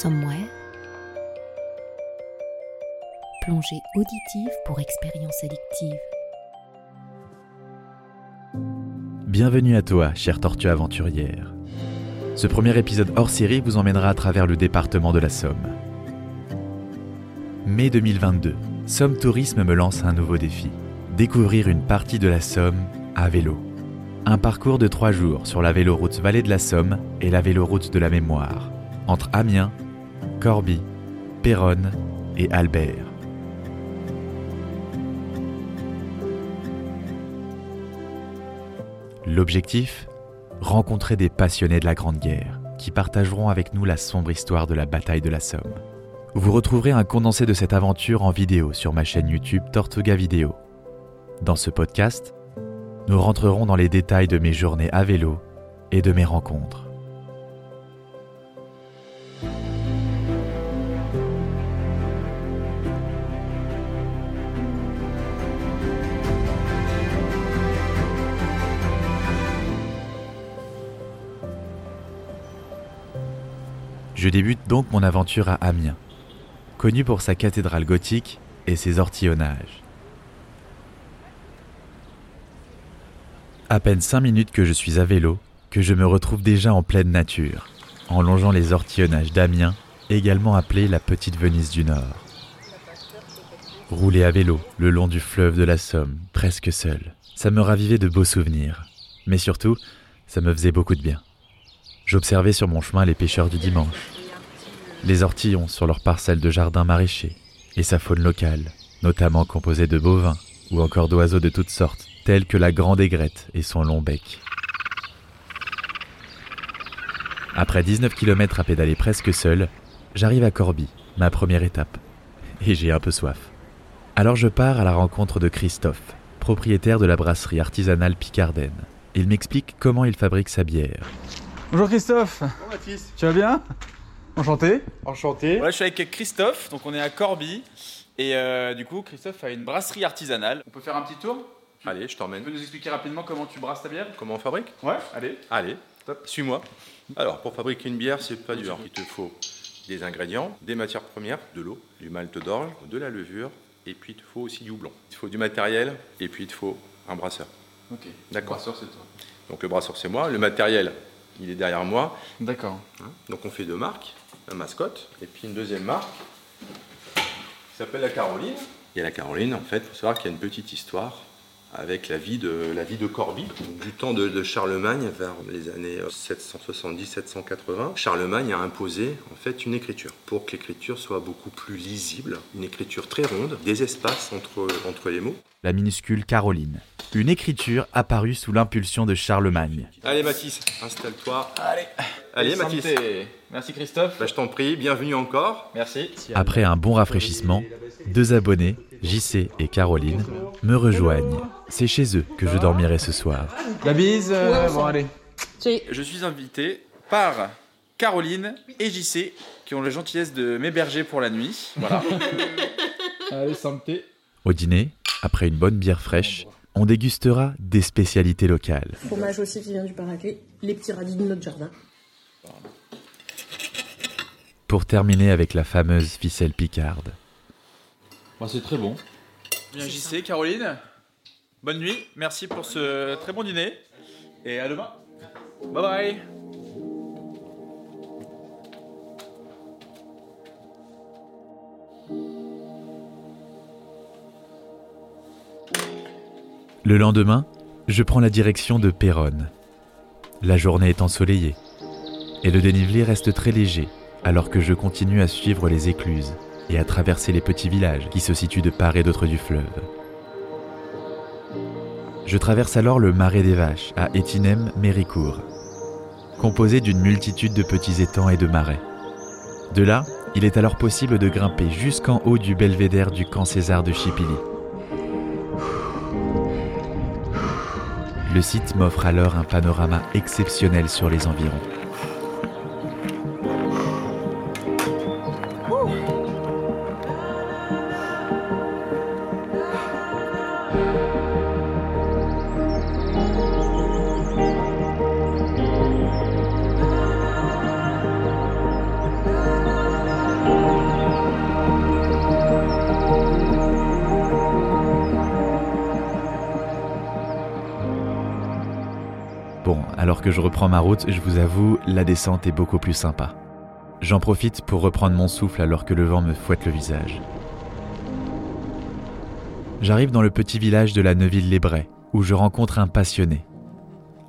Somewhere. Plongée auditive pour expérience addictive. Bienvenue à toi, chère tortue aventurière. Ce premier épisode hors série vous emmènera à travers le département de la Somme. Mai 2022, Somme Tourisme me lance un nouveau défi. Découvrir une partie de la Somme à vélo. Un parcours de trois jours sur la véloroute Vallée de la Somme et la véloroute de la Mémoire, entre Amiens, Corbie, Péronne et Albert. L'objectif Rencontrer des passionnés de la Grande Guerre qui partageront avec nous la sombre histoire de la bataille de la Somme. Vous retrouverez un condensé de cette aventure en vidéo sur ma chaîne YouTube Tortuga Vidéo. Dans ce podcast, nous rentrerons dans les détails de mes journées à vélo et de mes rencontres. Je débute donc mon aventure à Amiens, connu pour sa cathédrale gothique et ses ortillonnages. À peine cinq minutes que je suis à vélo, que je me retrouve déjà en pleine nature, en longeant les ortillonnages d'Amiens, également appelés la Petite Venise du Nord. Rouler à vélo le long du fleuve de la Somme, presque seul, ça me ravivait de beaux souvenirs, mais surtout, ça me faisait beaucoup de bien. J'observais sur mon chemin les pêcheurs du dimanche, les ortillons sur leurs parcelles de jardins maraîchers, et sa faune locale, notamment composée de bovins ou encore d'oiseaux de toutes sortes, tels que la grande aigrette et son long bec. Après 19 km à pédaler presque seul, j'arrive à Corbie, ma première étape, et j'ai un peu soif. Alors je pars à la rencontre de Christophe, propriétaire de la brasserie artisanale Picardenne. Il m'explique comment il fabrique sa bière. Bonjour Christophe, Bonjour Mathis. tu vas bien? Enchanté. Enchanté. Voilà, je suis avec Christophe, donc on est à Corbie. Et euh, du coup, Christophe a une brasserie artisanale. On peut faire un petit tour? Allez, je Tu t'emmène. peux nous expliquer rapidement comment tu brasses ta bière? Comment on fabrique? Ouais, allez. Allez, top, suis-moi. Alors, pour fabriquer une bière, c'est pas dur. Il te faut des ingrédients, des matières premières, de l'eau, du malt d'orge, de la levure, et puis il te faut aussi du houblon. Il te faut du matériel, et puis il te faut un brasseur. Ok. D'accord. Brasseur, c'est toi. Donc le brasseur, c'est moi. Le matériel, il est derrière moi. D'accord. Donc on fait deux marques, la mascotte, et puis une deuxième marque qui s'appelle la Caroline. Et la Caroline, en fait, il faut savoir qu'il y a une petite histoire avec la vie de, la vie de Corbie. Du temps de, de Charlemagne, vers les années 770-780, Charlemagne a imposé en fait une écriture pour que l'écriture soit beaucoup plus lisible, une écriture très ronde, des espaces entre, entre les mots. La minuscule Caroline. Une écriture apparue sous l'impulsion de Charlemagne. Allez Mathis, installe-toi. Allez, allez Mathis. santé. Merci Christophe. Bah, je t'en prie, bienvenue encore. Merci. Après un bon rafraîchissement, deux abonnés, JC et Caroline, me rejoignent. C'est chez eux que je dormirai ce soir. La bise. euh, bon, allez. Je suis invité par Caroline et JC qui ont la gentillesse de m'héberger pour la nuit. Voilà. Allez, santé. Au dîner, après une bonne bière fraîche, on dégustera des spécialités locales. Fromage aussi qui vient du Paraguay, les petits radis de notre jardin. Pour terminer avec la fameuse ficelle picarde. Bon, c'est très bon. Bien JC, Caroline. Bonne nuit. Merci pour ce très bon dîner. Et à demain. Bye bye. Le lendemain, je prends la direction de Péronne. La journée est ensoleillée et le dénivelé reste très léger alors que je continue à suivre les écluses et à traverser les petits villages qui se situent de part et d'autre du fleuve. Je traverse alors le marais des vaches à Étinem-Méricourt, composé d'une multitude de petits étangs et de marais. De là, il est alors possible de grimper jusqu'en haut du belvédère du camp César de Chipilly. Le site m'offre alors un panorama exceptionnel sur les environs. Alors que je reprends ma route, je vous avoue, la descente est beaucoup plus sympa. J'en profite pour reprendre mon souffle alors que le vent me fouette le visage. J'arrive dans le petit village de la Neuville-les-Brais, où je rencontre un passionné.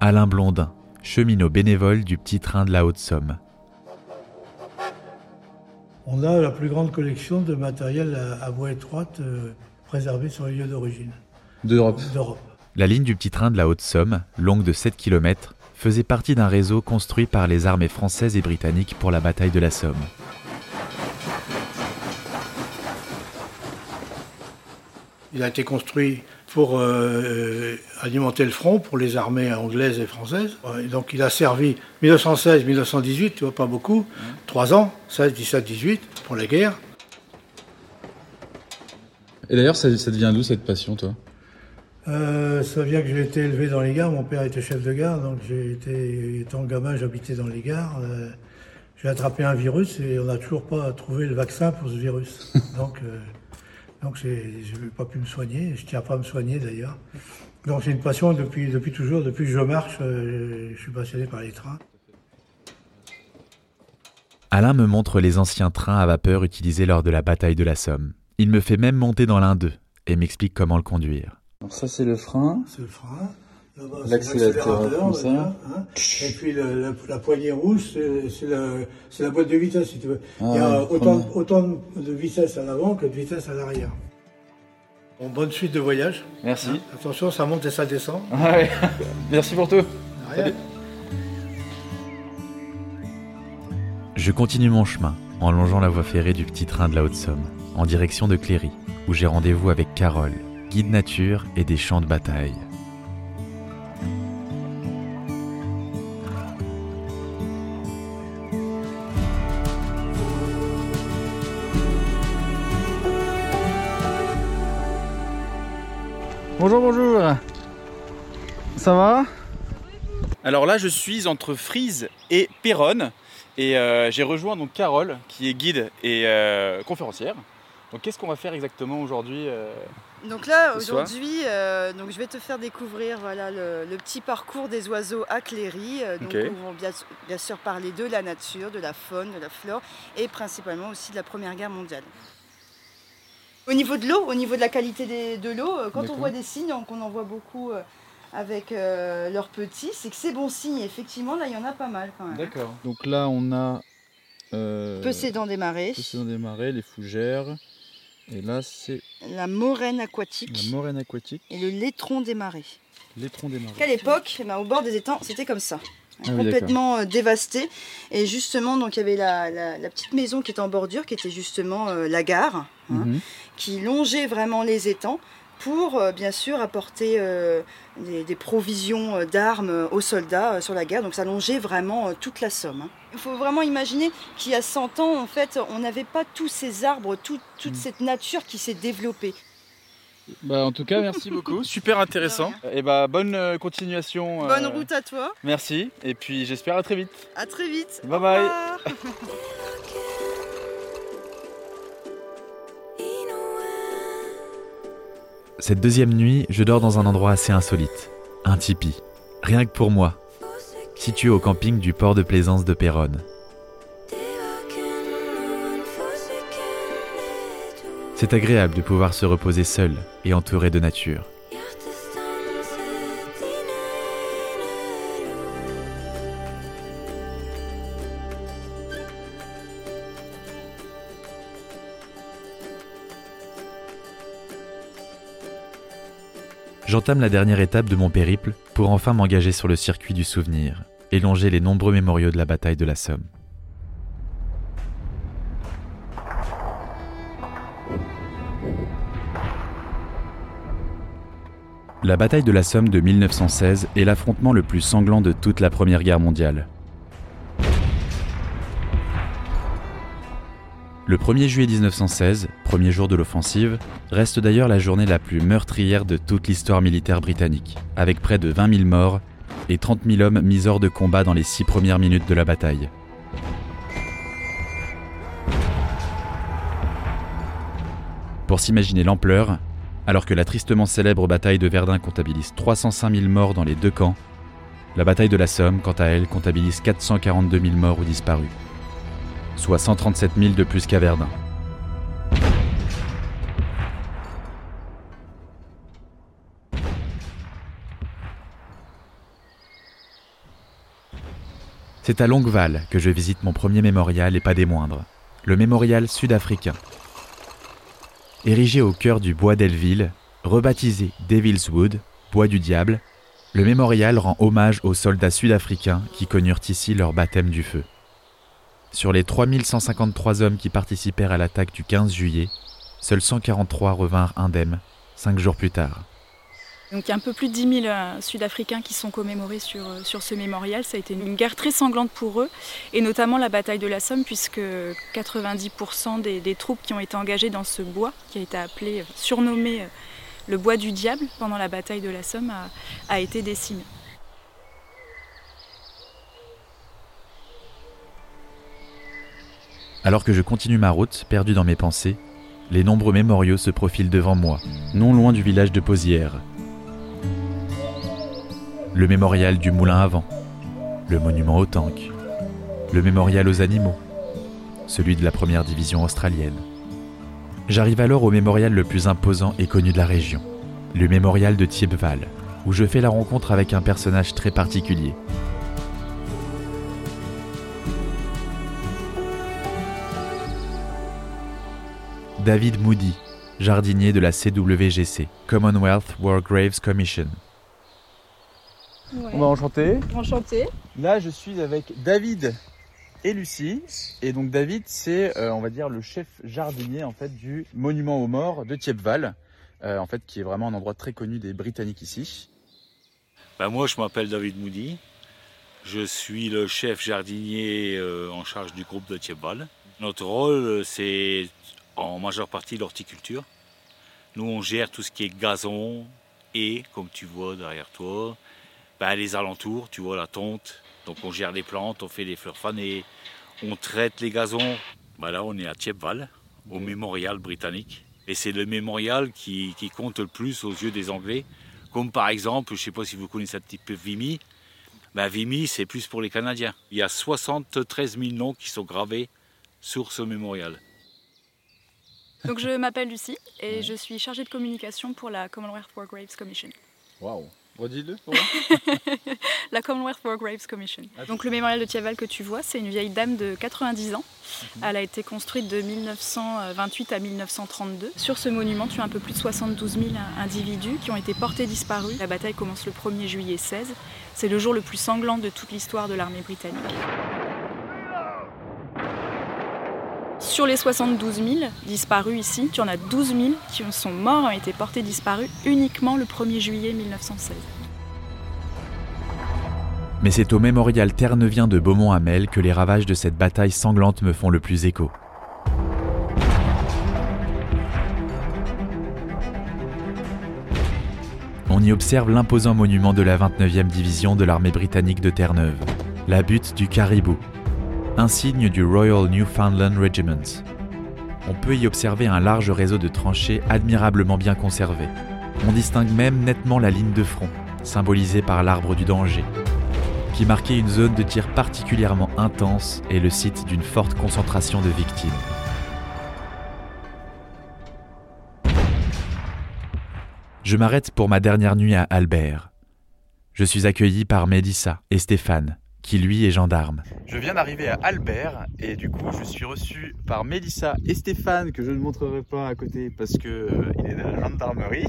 Alain Blondin, cheminot bénévole du petit train de la Haute-Somme. On a la plus grande collection de matériel à, voie étroite euh, préservé sur les lieux d'origine D'Europe. d'Europe. La ligne du petit train de la Haute-Somme, longue de 7 km, faisait partie d'un réseau construit par les armées françaises et britanniques pour la bataille de la Somme. Il a été construit pour euh, alimenter le front pour les armées anglaises et françaises. Et donc il a servi 1916-1918, tu vois, pas beaucoup, trois ans, 16, 17, 18, pour la guerre. Et d'ailleurs, ça, ça devient d'où cette passion, toi? Euh, ça vient que j'ai été élevé dans les gares, mon père était chef de gare, donc j'ai été, étant gamin, j'habitais dans les gares. Euh, j'ai attrapé un virus et on n'a toujours pas trouvé le vaccin pour ce virus. donc euh, donc j'ai- je n'ai pas pu me soigner, je tiens pas à me soigner d'ailleurs. Donc c'est une passion depuis, depuis toujours, depuis que je marche, euh, je suis passionné par les trains. Alain me montre les anciens trains à vapeur utilisés lors de la bataille de la Somme. Il me fait même monter dans l'un d'eux et m'explique comment le conduire. Ça, c'est le frein. C'est le frein. L'accélérateur, comme ça. voilà, hein. Et puis le- la, la poignée rouge, c'est la boîte de vitesse, si tu veux. Il y a Ah, autant, de vitesse à l'avant que de vitesse à l'arrière. Bon, bonne suite de voyage. Merci. Hein. Attention, ça monte et ça descend. Ah ouais. Merci pour tout. Je continue mon chemin en longeant la voie ferrée du petit train de la Haute-Somme, en direction de Cléry, où j'ai rendez-vous avec Carole, guide nature et des champs de bataille. Bonjour, bonjour. Ça va? Alors là, je suis entre Frise et Péronne et euh, j'ai rejoint donc Carole qui est guide et euh, conférencière. Donc qu'est-ce qu'on va faire exactement aujourd'hui euh Donc là, aujourd'hui, euh, donc je vais te faire découvrir voilà, le, le petit parcours des oiseaux à Cléry. Euh, donc on va bien, bien sûr parler de la nature, de la faune, de la flore et principalement aussi de la Première Guerre mondiale. Au niveau de l'eau, au niveau de la qualité des- de l'eau, quand on voit des signes, donc on en voit beaucoup avec euh, leurs petits, c'est que c'est bon signe. Effectivement, là, il y en a pas mal quand même. D'accord. Donc là, on a. Euh, Pessédant des marais, Poséidon des marais, les fougères. Et là, c'est la moraine aquatique la moraine aquatique, et le laitron des marais. l'étron des marais. qu'à l'époque, eh ben, au bord des étangs, c'était comme ça. Ah complètement euh, dévasté. Et justement, donc il y avait la, la- la petite maison qui était en bordure, qui était justement euh, la gare, hein, Mhm. qui longeait vraiment les étangs pour euh, bien sûr apporter euh, des, des provisions euh, d'armes aux soldats euh, sur la guerre. Donc ça longeait vraiment euh, toute la Somme. hein. Il faut vraiment imaginer qu'il y a 100 ans, en fait, on n'avait pas tous ces arbres, tout- toute Mm. cette nature qui s'est développée. Bah, en tout cas, merci beaucoup. Super intéressant. Et bah bonne euh, continuation. Bonne euh, route à toi, Merci et puis j'espère à très vite. à très vite. Bye Au bye. Cette deuxième nuit, je dors dans un endroit assez insolite, un tipi, rien que pour moi, situé au camping du port de plaisance de Péronne. C'est agréable de pouvoir se reposer seul et entouré de nature. J'entame la dernière étape de mon périple pour enfin m'engager sur le circuit du souvenir et longer les nombreux mémoriaux de la bataille de la Somme. La bataille de la Somme de 1916 est l'affrontement le plus sanglant de toute la Première Guerre mondiale. Le 1er juillet 1916, premier jour de l'offensive, reste d'ailleurs la journée la plus meurtrière de toute l'histoire militaire britannique, avec près de 20 000 morts et 30 000 hommes mis hors de combat dans les six premières minutes de la bataille. Pour s'imaginer l'ampleur, alors que la tristement célèbre bataille de Verdun comptabilise 305 000 morts dans les deux camps, La bataille de la Somme, quant à elle, comptabilise 442 000 morts ou disparus, soit 137 000 de plus qu'à Verdun. C'est à Longueval que je visite mon premier mémorial et pas des moindres, le mémorial sud-africain. Érigé au cœur du bois d'Elville, rebaptisé Devil's Wood, bois du diable, le mémorial rend hommage aux soldats sud-africains qui connurent ici leur baptême du feu. Sur les 3153 hommes qui participèrent à l'attaque du 15 juillet, seuls 143 revinrent indemnes, cinq jours plus tard. Donc il y a un peu plus de 10 000 euh, Sud-Africains qui sont commémorés sur, euh, sur ce mémorial. Ça a été une guerre très sanglante pour eux, et notamment la bataille de la Somme, puisque 90% des, des troupes qui ont été engagées dans ce bois, qui a été appelé, euh, surnommé le bois du diable pendant la bataille de la Somme, a, a été décimé. Alors que je continue ma route, perdu dans mes pensées, les nombreux mémoriaux se profilent devant moi, non loin du village de Posières. Le mémorial du moulin à vent, le monument au tank, le mémorial aux animaux, celui de la première division australienne. J'arrive alors au mémorial le plus imposant et connu de la région, le mémorial de Thiepval, où je fais la rencontre avec un personnage très particulier, David Moody, jardinier de la CWGC, Commonwealth War Graves Commission. On va enchanter. Enchanté. Là, je suis avec David et Lucie. Et donc David, c'est, euh, on va dire, le chef jardinier en fait du monument aux morts de Thiepval, euh, en fait, qui est vraiment un endroit très connu des Britanniques ici. Ben, moi, je m'appelle David Moody. Je suis le chef jardinier euh, en charge du groupe de Thiepval. Notre rôle, c'est en majeure partie l'horticulture. Nous, on gère tout ce qui est gazon et, comme tu vois derrière toi, ben, les alentours, tu vois la tonte. Donc on gère les plantes, on fait les fleurs fanées, on traite les gazons. Ben, là, on est à Thiepval, au mémorial britannique. Et c'est le mémorial qui, qui, compte le plus aux yeux des Anglais. Comme par exemple, je ne sais pas si vous connaissez un petit peu Vimy. Ben, Vimy, c'est plus pour les Canadiens. Il y a 73 000 noms qui sont gravés sur ce mémorial. Donc je m'appelle Lucie et je suis chargée de communication pour la Commonwealth War Graves Commission. Waouh Redis-le pour La Commonwealth War Graves Commission. Donc le mémorial de Thiaval que tu vois, c'est une vieille dame de 90 ans. Elle a été construite de 1928 à 1932. Sur ce monument, tu as un peu plus de 72 000 individus qui ont été portés disparus. La bataille commence le 1er juillet 16. C'est le jour le plus sanglant de toute l'histoire de l'armée britannique. Sur les 72 000 disparus ici, tu en as 12 000 qui sont morts, ont été portés disparus uniquement le 1er juillet 1916. Mais c'est au mémorial ternevien de Beaumont-Hamel que les ravages de cette bataille sanglante me font le plus écho. On y observe l'imposant monument de la 29e division de l'armée britannique de Terre-Neuve, la butte du Caribou, insigne du Royal Newfoundland Regiment. On peut y observer un large réseau de tranchées admirablement bien conservées. On distingue même nettement la ligne de front, symbolisée par l'arbre du danger, qui marquait une zone de tir particulièrement intense et le site d'une forte concentration de victimes. Je m'arrête pour ma dernière nuit à Albert. Je suis accueilli par Mélissa et Stéphane, qui lui est gendarme. Je viens d'arriver à Albert et du coup je suis reçu par Mélissa et Stéphane que je ne montrerai pas à côté parce que euh, il est de la gendarmerie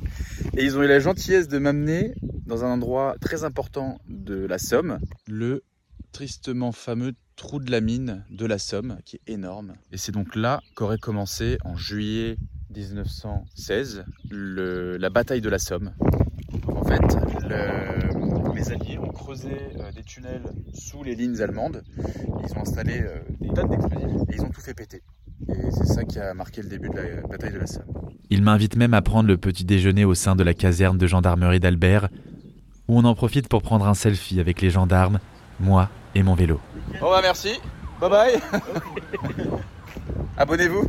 et ils ont eu la gentillesse de m'amener dans un endroit très important de la Somme, le tristement fameux trou de la mine de la Somme qui est énorme et c'est donc là qu'aurait commencé en juillet 1916 le, la bataille de la Somme. En fait, le, les Alliés ont creusé euh, des tunnels sous les lignes allemandes. Ils ont installé euh, des tonnes d'explosifs et ils ont tout fait péter. Et c'est ça qui a marqué le début de la bataille de la Somme. Il m'invite même à prendre le petit déjeuner au sein de la caserne de gendarmerie d'Albert, où on en profite pour prendre un selfie avec les gendarmes, moi et mon vélo. Bon bah merci, bye bye Abonnez-vous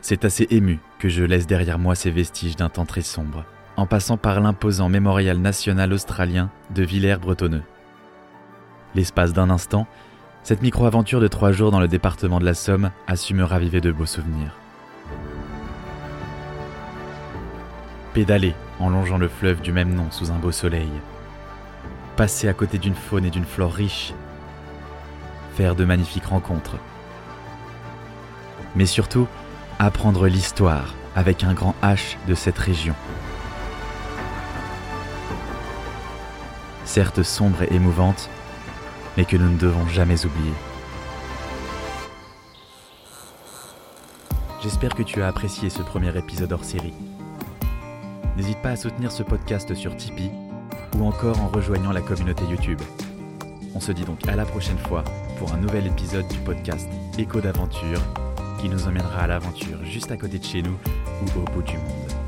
C'est assez ému que je laisse derrière moi ces vestiges d'un temps très sombre, en passant par l'imposant mémorial national australien de Villers-Bretonneux. L'espace d'un instant, cette micro-aventure de trois jours dans le département de la Somme a su me raviver de beaux souvenirs. Pédaler en longeant le fleuve du même nom sous un beau soleil. Passer à côté d'une faune et d'une flore riches. Faire de magnifiques rencontres. Mais surtout, apprendre l'histoire avec un grand H de cette région. Certes sombre et émouvante, mais que nous ne devons jamais oublier. J'espère que tu as apprécié ce premier épisode hors série. N'hésite pas à soutenir ce podcast sur Tipeee ou encore en rejoignant la communauté YouTube. On se dit donc à la prochaine fois pour un nouvel épisode du podcast Écho d'aventure qui nous emmènera à l'aventure juste à côté de chez nous ou au bout du monde.